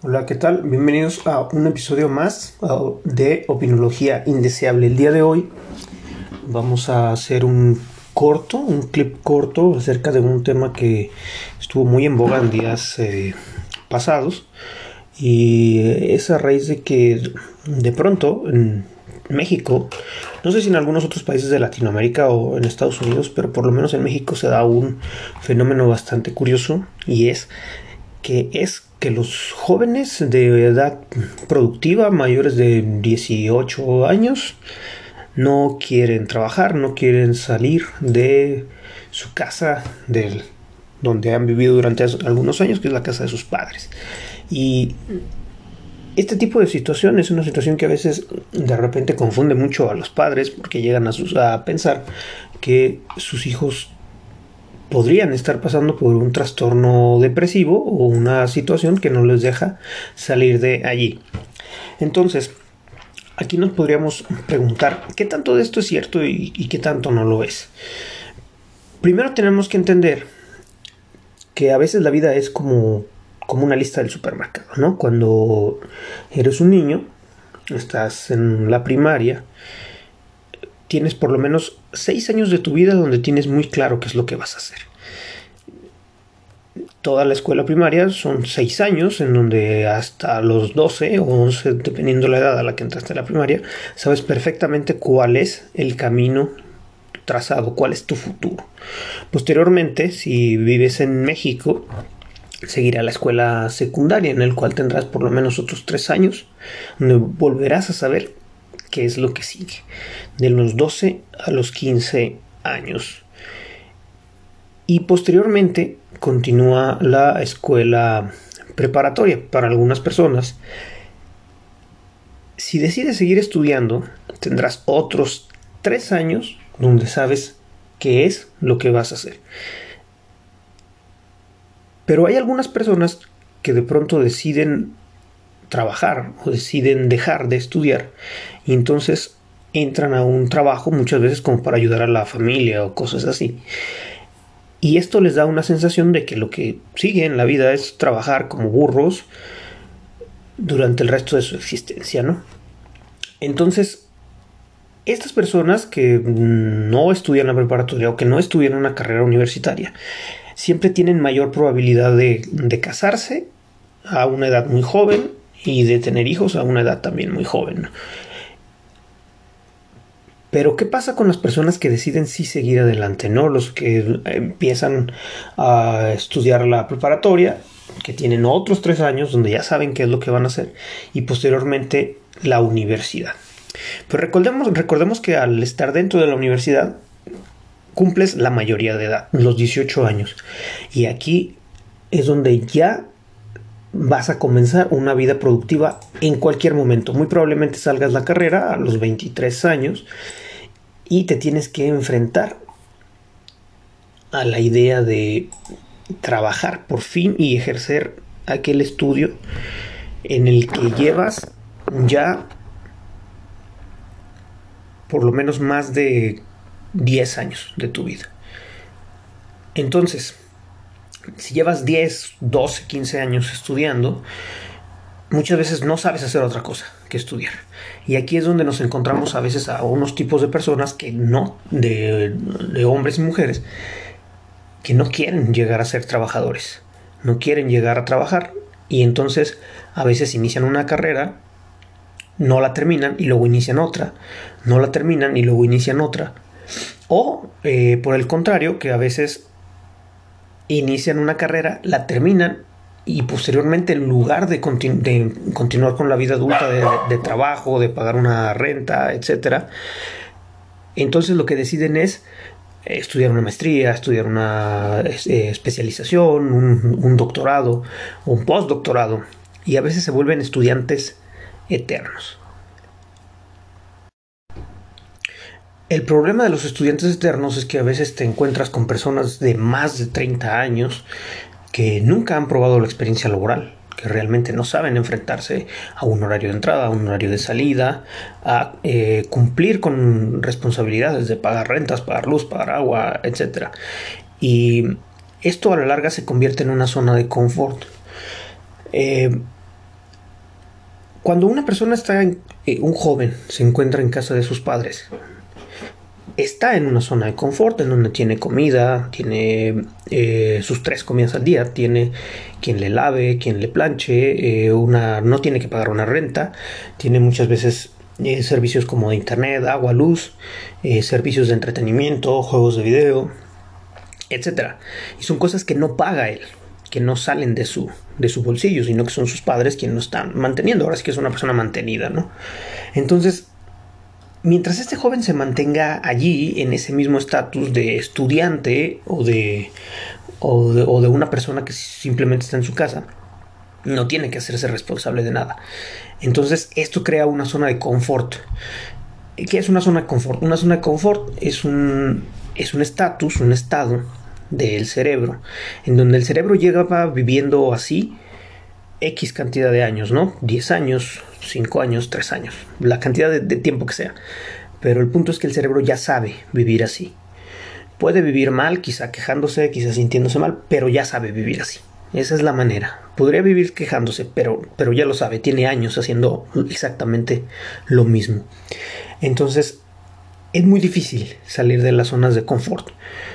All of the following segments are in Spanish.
Hola, ¿qué tal? Bienvenidos a un episodio más de Opinología Indeseable. El día de hoy vamos a hacer un corto, un clip corto acerca de un tema que estuvo muy en boga en días eh, pasados y es a raíz de que de pronto en México, no sé si en algunos otros países de Latinoamérica o en Estados Unidos, pero por lo menos en México se da un fenómeno bastante curioso y es que es que los jóvenes de edad productiva, mayores de 18 años, no quieren trabajar, no quieren salir de su casa, del, donde han vivido durante algunos años, que es la casa de sus padres. Y este tipo de situación es una situación que a veces de repente confunde mucho a los padres porque llegan a, a pensar que sus hijos podrían estar pasando por un trastorno depresivo o una situación que no les deja salir de allí. Entonces, aquí nos podríamos preguntar qué tanto de esto es cierto y, qué tanto no lo es. Primero tenemos que entender que a veces la vida es como, como una lista del supermercado, ¿no? Cuando eres un niño, estás en la primaria, tienes por lo menos seis años de tu vida donde tienes muy claro qué es lo que vas a hacer. Toda la escuela primaria son seis años, en donde hasta los 12 o 11, dependiendo la edad a la que entraste a la primaria, sabes perfectamente cuál es el camino trazado, cuál es tu futuro. Posteriormente, si vives en México, seguirá la escuela secundaria, en el cual tendrás por lo menos otros tres años, donde volverás a saber es lo que sigue, de los 12 a los 15 años. Y posteriormente continúa la escuela preparatoria para algunas personas. Si decides seguir estudiando, tendrás otros tres años donde sabes qué es lo que vas a hacer. Pero hay algunas personas que de pronto deciden trabajar o deciden dejar de estudiar y entonces entran a un trabajo muchas veces como para ayudar a la familia o cosas así. Y esto les da una sensación de que lo que sigue en la vida es trabajar como burros durante el resto de su existencia, ¿no? Entonces, estas personas que no estudian la preparatoria o que no estudian una carrera universitaria, siempre tienen mayor probabilidad de, de casarse a una edad muy joven y de tener hijos a una edad también muy joven. Pero ¿qué pasa con las personas que deciden sí seguir adelante? ¿no? Los que empiezan a estudiar la preparatoria, que tienen otros tres años donde ya saben qué es lo que van a hacer, y posteriormente la universidad. Pero recordemos, recordemos que al estar dentro de la universidad cumples la mayoría de edad, los 18 años. Y aquí es donde ya vas a comenzar una vida productiva en cualquier momento. Muy probablemente salgas la carrera a los 23 años y te tienes que enfrentar a la idea de trabajar por fin y ejercer aquel estudio en el que llevas ya por lo menos más de 10 años de tu vida. Entonces, si llevas 10, 12, 15 años estudiando, muchas veces no sabes hacer otra cosa que estudiar. Y aquí es donde nos encontramos a veces a unos tipos de personas que no, de, hombres y mujeres, que no quieren llegar a ser trabajadores, no quieren llegar a trabajar y entonces a veces inician una carrera, no la terminan y luego inician otra, no la terminan y luego inician otra. O eh, por el contrario, que a veces inician una carrera, la terminan y posteriormente en lugar de, continuar con la vida adulta de, trabajo, de pagar una renta, etc., entonces lo que deciden es estudiar una maestría, estudiar una eh, especialización, un, un doctorado, un postdoctorado, y a veces se vuelven estudiantes eternos. El problema de los estudiantes eternos es que a veces te encuentras con personas de más de 30 años que nunca han probado la experiencia laboral, que realmente no saben enfrentarse a un horario de entrada, a un horario de salida, a eh, cumplir con responsabilidades de pagar rentas, pagar luz, pagar agua, etc. Y esto a la larga se convierte en una zona de confort. Eh, cuando una persona está, en, eh, un joven se encuentra en casa de sus padres, está en una zona de confort, en donde tiene comida, tiene eh, sus tres comidas al día, tiene quien le lave, quien le planche, eh, una, no tiene que pagar una renta, tiene muchas veces servicios como de internet, agua, luz, servicios de entretenimiento, juegos de video, etc. Y son cosas que no paga él, que no salen de su, de su bolsillo, sino que son sus padres quienes lo están manteniendo. Ahora sí que es una persona mantenida, ¿no? Entonces, mientras este joven se mantenga allí, en ese mismo estatus de estudiante o de, o de, o de una persona que simplemente está en su casa, no tiene que hacerse responsable de nada. Entonces, esto crea una zona de confort. ¿Qué es una zona de confort? Una zona de confort es un es un estatus, un estado del cerebro, en donde el cerebro llegaba viviendo así X cantidad de años, ¿no? 10 años, 5 años, 3 años, la cantidad de, tiempo que sea. Pero el punto es que el cerebro ya sabe vivir así. Puede vivir mal, quizá quejándose, quizá sintiéndose mal, pero ya sabe vivir así. Esa es la manera. Podría vivir quejándose, pero, pero ya lo sabe, tiene años haciendo exactamente lo mismo. Entonces, es muy difícil salir de las zonas de confort,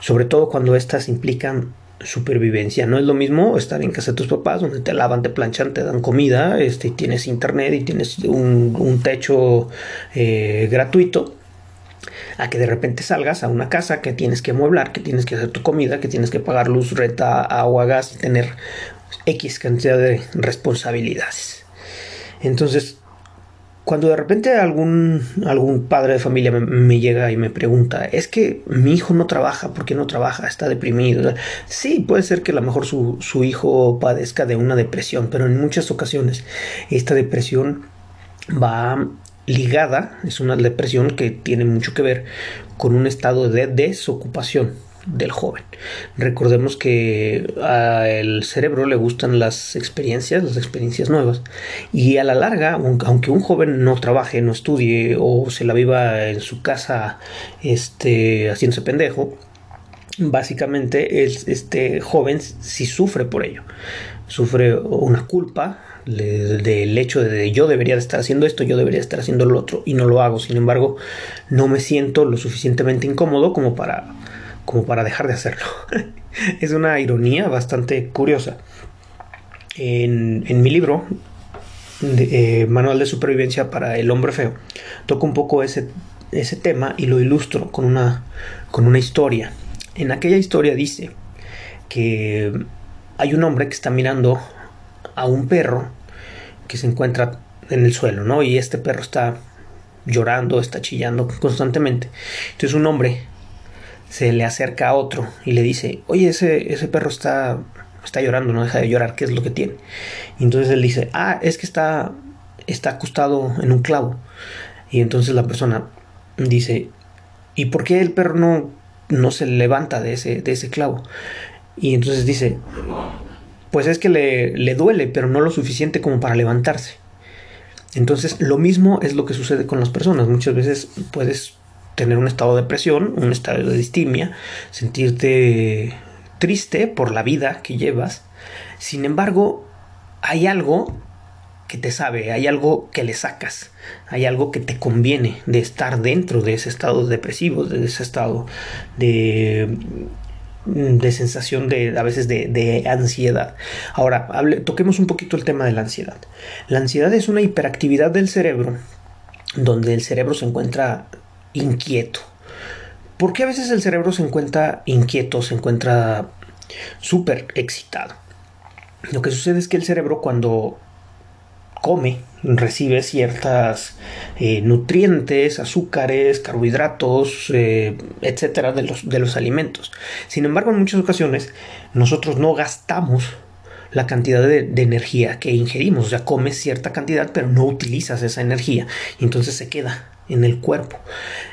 sobre todo cuando estas implican supervivencia. No es lo mismo estar en casa de tus papás, donde te lavan, te planchan, te dan comida, este, tienes internet y tienes un, techo eh, gratuito, a que de repente salgas a una casa que tienes que amueblar, que tienes que hacer tu comida, que tienes que pagar luz, renta, agua, gas, tener X cantidad de responsabilidades. Entonces, cuando de repente algún, algún padre de familia me, llega y me pregunta, es que mi hijo no trabaja, ¿por qué no trabaja? Está deprimido. Sí, puede ser que a lo mejor su, su hijo padezca de una depresión, pero en muchas ocasiones esta depresión va ligada, es una depresión que tiene mucho que ver con un estado de desocupación del joven. Recordemos que al cerebro le gustan las experiencias, las experiencias nuevas, y a la larga, aunque un joven no trabaje, no estudie o se la viva en su casa este, haciéndose pendejo, básicamente este joven sí sufre por ello. Sufre una culpa del hecho de yo debería de estar haciendo esto, yo debería estar haciendo lo otro y no lo hago. Sin embargo, no me siento lo suficientemente incómodo como para como para dejar de hacerlo. es una ironía bastante curiosa. En, en mi libro, eh, Manual de Supervivencia para el Hombre Feo, toco un poco ese, ese tema y lo ilustro con una, con una historia. En aquella historia dice que hay un hombre que está mirando a un perro que se encuentra en el suelo, ¿no? Y este perro está llorando, está chillando constantemente. Entonces un hombre se le acerca a otro y le dice, oye, ese, ese perro está, está llorando, no deja de llorar, ¿qué es lo que tiene? Y entonces él dice, ah, es que está, está acostado en un clavo. Y entonces la persona dice, ¿y por qué el perro no, no se levanta de ese, de ese clavo? Y entonces dice, pues es que le, le duele, pero no lo suficiente como para levantarse. Entonces, lo mismo es lo que sucede con las personas. Muchas veces puedes tener un estado de depresión, un estado de distimia, sentirte triste por la vida que llevas. Sin embargo, hay algo que te sabe, hay algo que le sacas, hay algo que te conviene de estar dentro de ese estado depresivo, de ese estado de de sensación de a veces de, ansiedad. Ahora, toquemos un poquito el tema de la ansiedad. La ansiedad es una hiperactividad del cerebro donde el cerebro se encuentra inquieto. ¿Por qué a veces el cerebro se encuentra inquieto, se encuentra súper excitado? Lo que sucede es que el cerebro cuando come recibe ciertas eh, nutrientes, azúcares, carbohidratos, eh, etcétera, de los, de los alimentos. Sin embargo, en muchas ocasiones nosotros no gastamos la cantidad de, de, energía que ingerimos. O sea, comes cierta cantidad, pero no utilizas esa energía. Y entonces se queda en el cuerpo.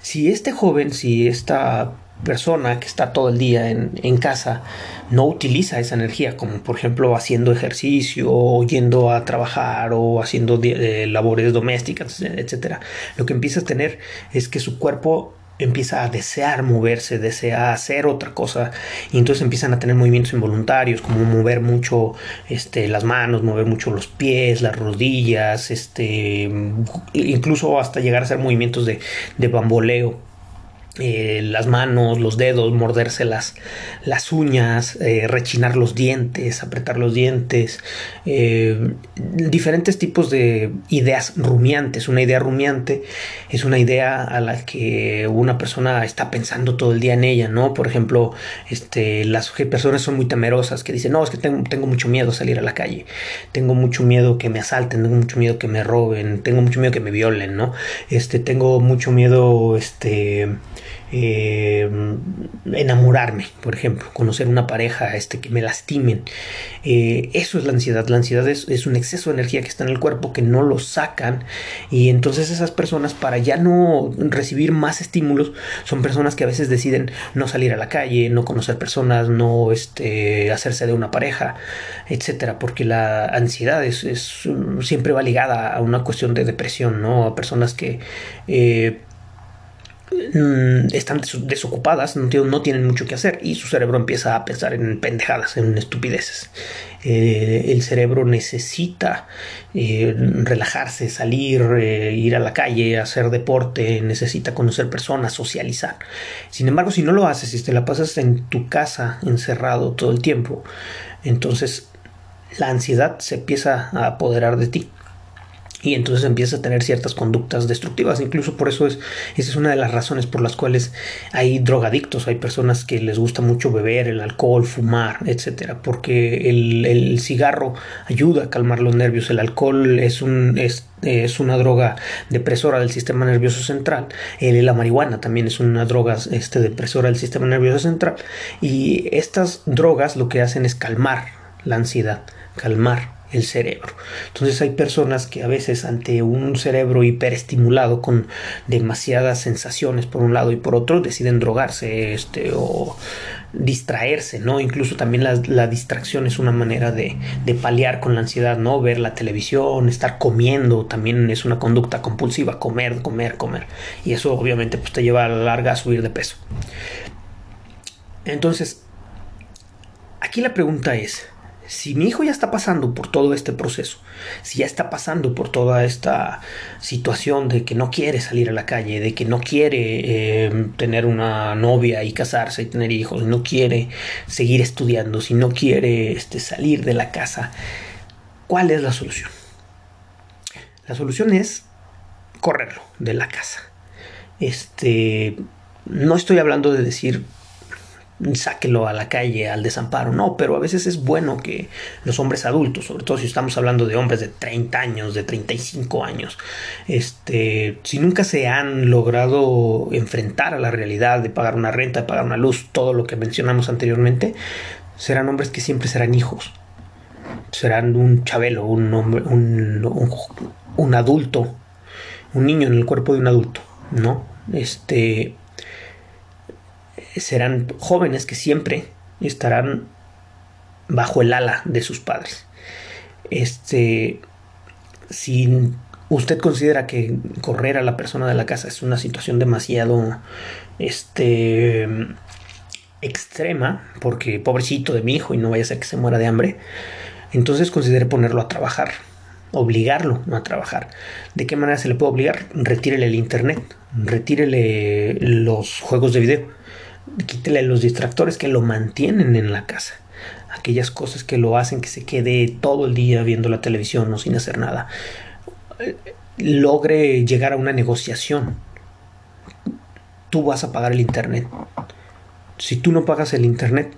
Si este joven, si esta persona que está todo el día en, casa no utiliza esa energía, como por ejemplo haciendo ejercicio, o yendo a trabajar, o haciendo eh, labores domésticas, etcétera, lo que empieza a tener es que su cuerpo empieza a desear moverse, desea hacer otra cosa y entonces empiezan a tener movimientos involuntarios como mover mucho este, las manos, mover mucho los pies, las rodillas, este, incluso hasta llegar a hacer movimientos de, de bamboleo eh, las manos, los dedos, morderse las, las uñas, eh, rechinar los dientes, apretar los dientes, eh, diferentes tipos de ideas rumiantes. Una idea rumiante es una idea a la que una persona está pensando todo el día en ella, ¿no? Por ejemplo, este, las personas son muy temerosas que dicen, no, es que tengo, mucho miedo a salir a la calle, tengo mucho miedo que me asalten, tengo mucho miedo que me roben, tengo mucho miedo que me violen, ¿no? Este, tengo mucho miedo, este, eh, enamorarme, por ejemplo, conocer una pareja este, que me lastimen. Eh, eso es la ansiedad. La ansiedad es, un exceso de energía que está en el cuerpo que no lo sacan y entonces esas personas para ya no recibir más estímulos son personas que a veces deciden no salir a la calle, no conocer personas, no este, hacerse de una pareja, etcétera, porque la ansiedad es, siempre va ligada a una cuestión de depresión, ¿no? A personas que eh, están desocupadas, no tienen mucho que hacer y su cerebro empieza a pensar en pendejadas, en estupideces. Eh, el cerebro necesita eh, relajarse, salir, eh, ir a la calle, hacer deporte, necesita conocer personas, socializar. Sin embargo, si no lo haces, si te la pasas en tu casa encerrado todo el tiempo, entonces la ansiedad se empieza a apoderar de ti y entonces empieza a tener ciertas conductas destructivas. Incluso por eso es, esa es una de las razones por las cuales hay drogadictos, hay personas que les gusta mucho beber, el alcohol, fumar, etcétera, porque el, el cigarro ayuda a calmar los nervios, el alcohol es un es, es una droga depresora del sistema nervioso central, el, la marihuana también es una droga este, depresora del sistema nervioso central, y estas drogas lo que hacen es calmar la ansiedad, calmar el cerebro. Entonces hay personas que a veces ante un cerebro hiperestimulado con demasiadas sensaciones por un lado y por otro deciden drogarse este, o distraerse, ¿no? Incluso también la, distracción es una manera de, de, paliar con la ansiedad, ¿no? Ver la televisión, estar comiendo, también es una conducta compulsiva, comer, comer, comer. Y eso obviamente pues, te lleva a la larga a subir de peso. Entonces, aquí la pregunta es, si mi hijo ya está pasando por todo este proceso, si ya está pasando por toda esta situación de que no quiere salir a la calle, de que no quiere eh, tener una novia y casarse y tener hijos, no quiere seguir estudiando, si no quiere este, salir de la casa, ¿cuál es la solución? La solución es correrlo de la casa. Este, no estoy hablando de decir sáquelo a la calle, al desamparo. No, pero a veces es bueno que los hombres adultos, sobre todo si estamos hablando de hombres de 30 años, de 35 años, este, si nunca se han logrado enfrentar a la realidad de pagar una renta, de pagar una luz, todo lo que mencionamos anteriormente, serán hombres que siempre serán hijos. Serán un chabelo, un hombre, un, un, un adulto, un niño en el cuerpo de un adulto, ¿no? Este, serán jóvenes que siempre estarán bajo el ala de sus padres. Este, si usted considera que correr a la persona de la casa es una situación demasiado este extrema, porque pobrecito de mi hijo y no vaya a ser que se muera de hambre, entonces considere ponerlo a trabajar, obligarlo a trabajar. ¿De qué manera se le puede obligar? Retírele el internet, retírele los juegos de video quítele los distractores que lo mantienen en la casa. Aquellas cosas que lo hacen que se quede todo el día viendo la televisión o sin hacer nada. Logre llegar a una negociación. Tú vas a pagar el internet. Si tú no pagas el internet,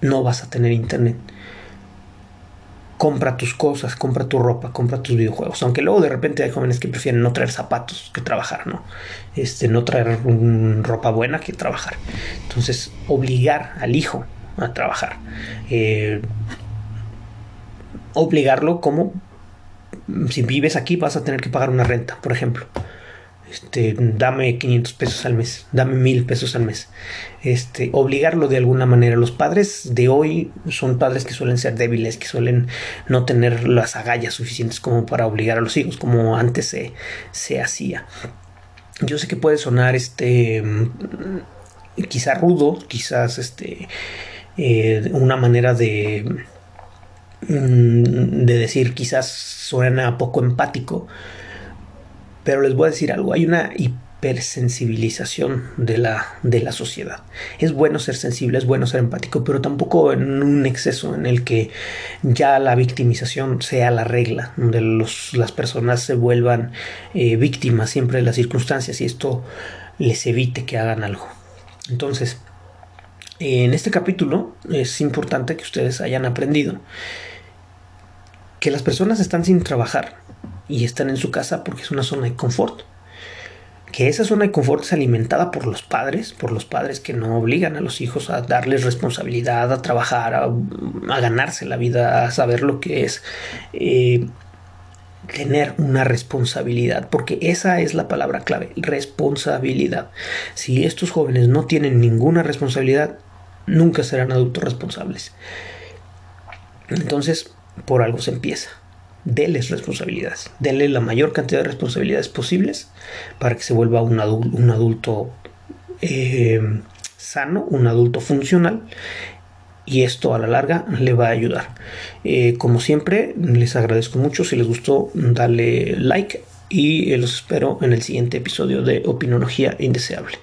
no vas a tener internet compra tus cosas, compra tu ropa, compra tus videojuegos. Aunque luego de repente hay jóvenes que prefieren no traer zapatos que trabajar, ¿no? Este, no traer ropa buena que trabajar. Entonces, obligar al hijo a trabajar. Eh, obligarlo como si vives aquí vas a tener que pagar una renta, por ejemplo este, dame 500 pesos al mes, dame 1000 pesos al mes. Este, obligarlo de alguna manera. Los padres de hoy son padres que suelen ser débiles, que suelen no tener las agallas suficientes como para obligar a los hijos, como antes se, se hacía. yo sé que puede sonar este quizá rudo, quizás este eh, una manera de mm, de decir quizás suena poco empático, pero les voy a decir algo, hay una hipersensibilización de la, de la sociedad. Es bueno ser sensible, es bueno ser empático, pero tampoco en un exceso en el que ya la victimización sea la regla, donde las personas se vuelvan eh, víctimas siempre de las circunstancias y esto les evite que hagan algo. Entonces, en este capítulo es importante que ustedes hayan aprendido que las personas están sin trabajar y están en su casa porque es una zona de confort que esa zona de confort es alimentada por los padres, por los padres que no obligan a los hijos a darles responsabilidad, a trabajar, a, ganarse la vida, a saber lo que es eh, tener una responsabilidad, porque esa es la palabra clave, responsabilidad. Si estos jóvenes no tienen ninguna responsabilidad, nunca serán adultos responsables. Entonces, por algo se empieza deles responsabilidades, denle la mayor cantidad de responsabilidades posibles para que se vuelva un, adulto, eh, sano, un adulto funcional y esto a la larga le va a ayudar. Eh, como siempre, les agradezco mucho. Si les gustó, dale like y los espero en el siguiente episodio de Opinología Indeseable.